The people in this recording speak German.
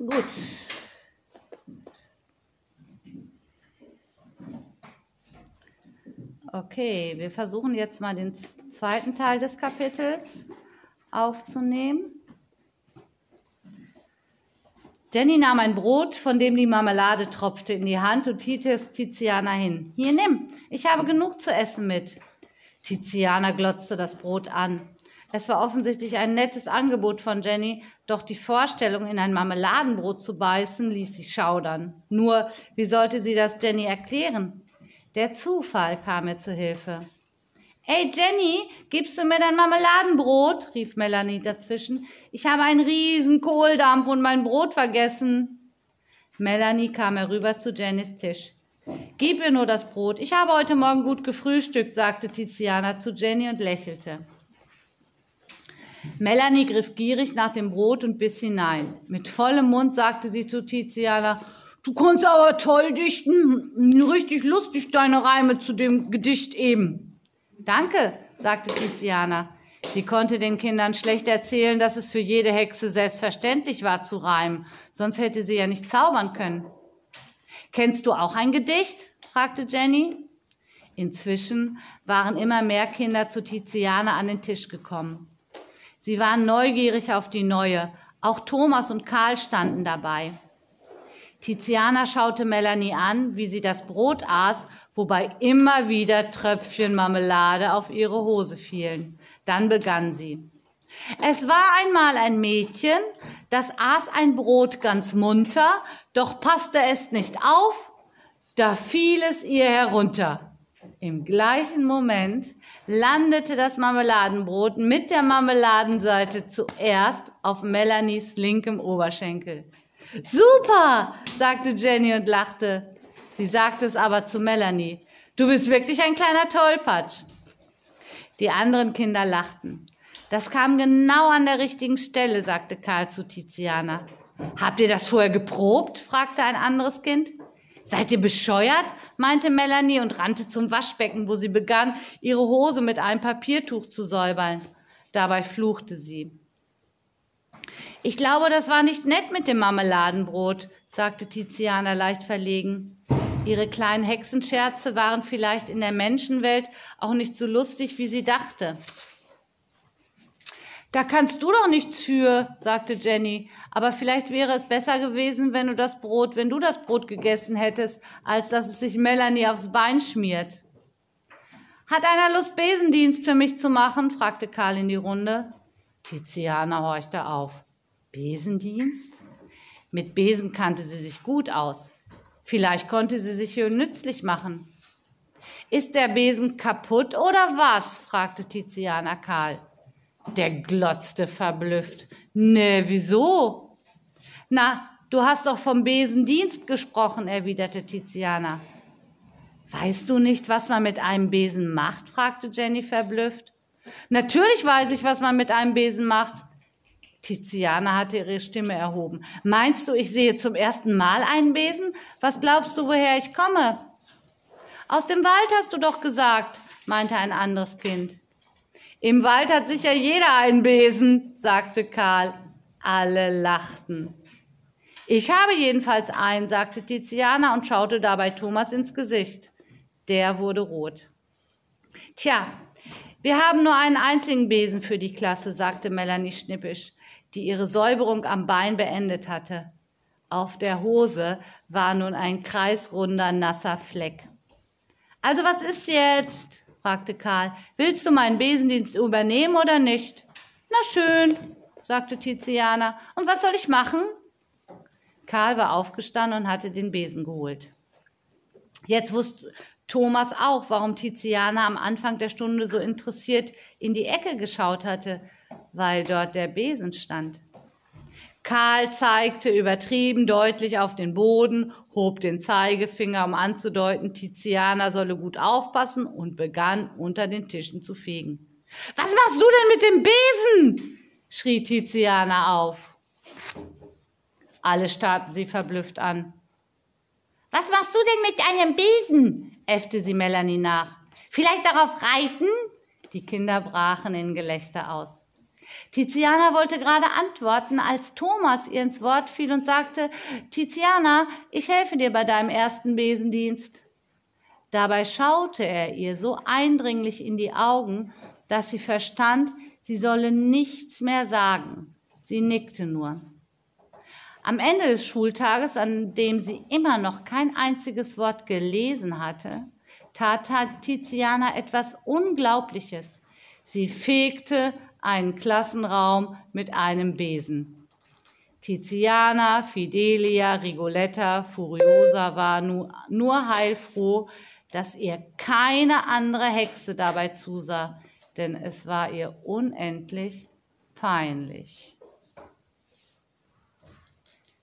Gut. Okay, wir versuchen jetzt mal den zweiten Teil des Kapitels aufzunehmen. Jenny nahm ein Brot, von dem die Marmelade tropfte, in die Hand und hielt es Tiziana hin. Hier, nimm, ich habe genug zu essen mit. Tiziana glotzte das Brot an. Es war offensichtlich ein nettes Angebot von Jenny, doch die Vorstellung, in ein Marmeladenbrot zu beißen, ließ sich schaudern. Nur, wie sollte sie das Jenny erklären? Der Zufall kam ihr zu Hilfe. Hey Jenny, gibst du mir dein Marmeladenbrot? rief Melanie dazwischen. Ich habe einen riesen Kohldampf und mein Brot vergessen. Melanie kam herüber zu Jennys Tisch. Gib ihr nur das Brot. Ich habe heute Morgen gut gefrühstückt, sagte Tiziana zu Jenny und lächelte. Melanie griff gierig nach dem Brot und biss hinein. Mit vollem Mund sagte sie zu Tiziana, Du kannst aber toll dichten. Richtig lustig deine Reime zu dem Gedicht eben. Danke, sagte Tiziana. Sie konnte den Kindern schlecht erzählen, dass es für jede Hexe selbstverständlich war zu reimen, sonst hätte sie ja nicht zaubern können. Kennst du auch ein Gedicht? fragte Jenny. Inzwischen waren immer mehr Kinder zu Tiziana an den Tisch gekommen. Sie waren neugierig auf die neue. Auch Thomas und Karl standen dabei. Tiziana schaute Melanie an, wie sie das Brot aß, wobei immer wieder Tröpfchen Marmelade auf ihre Hose fielen. Dann begann sie. Es war einmal ein Mädchen, das aß ein Brot ganz munter, doch passte es nicht auf, da fiel es ihr herunter. Im gleichen Moment landete das Marmeladenbrot mit der Marmeladenseite zuerst auf Melanies linkem Oberschenkel. Super, sagte Jenny und lachte. Sie sagte es aber zu Melanie. Du bist wirklich ein kleiner Tollpatsch. Die anderen Kinder lachten. Das kam genau an der richtigen Stelle, sagte Karl zu Tiziana. Habt ihr das vorher geprobt? fragte ein anderes Kind. Seid ihr bescheuert? meinte Melanie und rannte zum Waschbecken, wo sie begann, ihre Hose mit einem Papiertuch zu säubern. Dabei fluchte sie. Ich glaube, das war nicht nett mit dem Marmeladenbrot, sagte Tiziana leicht verlegen. Ihre kleinen Hexenscherze waren vielleicht in der Menschenwelt auch nicht so lustig, wie sie dachte. Da kannst du doch nichts für, sagte Jenny. Aber vielleicht wäre es besser gewesen, wenn du das Brot, wenn du das Brot gegessen hättest, als dass es sich Melanie aufs Bein schmiert. Hat einer Lust, Besendienst für mich zu machen? fragte Karl in die Runde. Tiziana horchte auf. Besendienst? Mit Besen kannte sie sich gut aus. Vielleicht konnte sie sich hier nützlich machen. Ist der Besen kaputt oder was? fragte Tiziana Karl. Der glotzte verblüfft. Ne, wieso? Na, du hast doch vom Besendienst gesprochen, erwiderte Tiziana. Weißt du nicht, was man mit einem Besen macht? fragte Jenny verblüfft. Natürlich weiß ich, was man mit einem Besen macht. Tiziana hatte ihre Stimme erhoben. Meinst du, ich sehe zum ersten Mal einen Besen? Was glaubst du, woher ich komme? Aus dem Wald hast du doch gesagt, meinte ein anderes Kind. Im Wald hat sicher jeder einen Besen, sagte Karl. Alle lachten. Ich habe jedenfalls einen, sagte Tiziana und schaute dabei Thomas ins Gesicht. Der wurde rot. Tja, wir haben nur einen einzigen Besen für die Klasse, sagte Melanie schnippisch die ihre Säuberung am Bein beendet hatte. Auf der Hose war nun ein kreisrunder, nasser Fleck. Also was ist jetzt? Fragte Karl. Willst du meinen Besendienst übernehmen oder nicht? Na schön, sagte Tiziana. Und was soll ich machen? Karl war aufgestanden und hatte den Besen geholt. Jetzt wusste Thomas auch, warum Tiziana am Anfang der Stunde so interessiert in die Ecke geschaut hatte weil dort der Besen stand. Karl zeigte übertrieben deutlich auf den Boden, hob den Zeigefinger, um anzudeuten, Tiziana solle gut aufpassen und begann unter den Tischen zu fegen. Was machst du denn mit dem Besen? schrie Tiziana auf. Alle starrten sie verblüfft an. Was machst du denn mit einem Besen? äffte sie Melanie nach. Vielleicht darauf reiten? Die Kinder brachen in Gelächter aus. Tiziana wollte gerade antworten, als Thomas ihr ins Wort fiel und sagte, Tiziana, ich helfe dir bei deinem ersten Besendienst. Dabei schaute er ihr so eindringlich in die Augen, dass sie verstand, sie solle nichts mehr sagen. Sie nickte nur. Am Ende des Schultages, an dem sie immer noch kein einziges Wort gelesen hatte, tat Tiziana etwas Unglaubliches. Sie fegte einen Klassenraum mit einem Besen. Tiziana, Fidelia, Rigoletta, Furiosa war nur, nur heilfroh, dass ihr keine andere Hexe dabei zusah, denn es war ihr unendlich peinlich.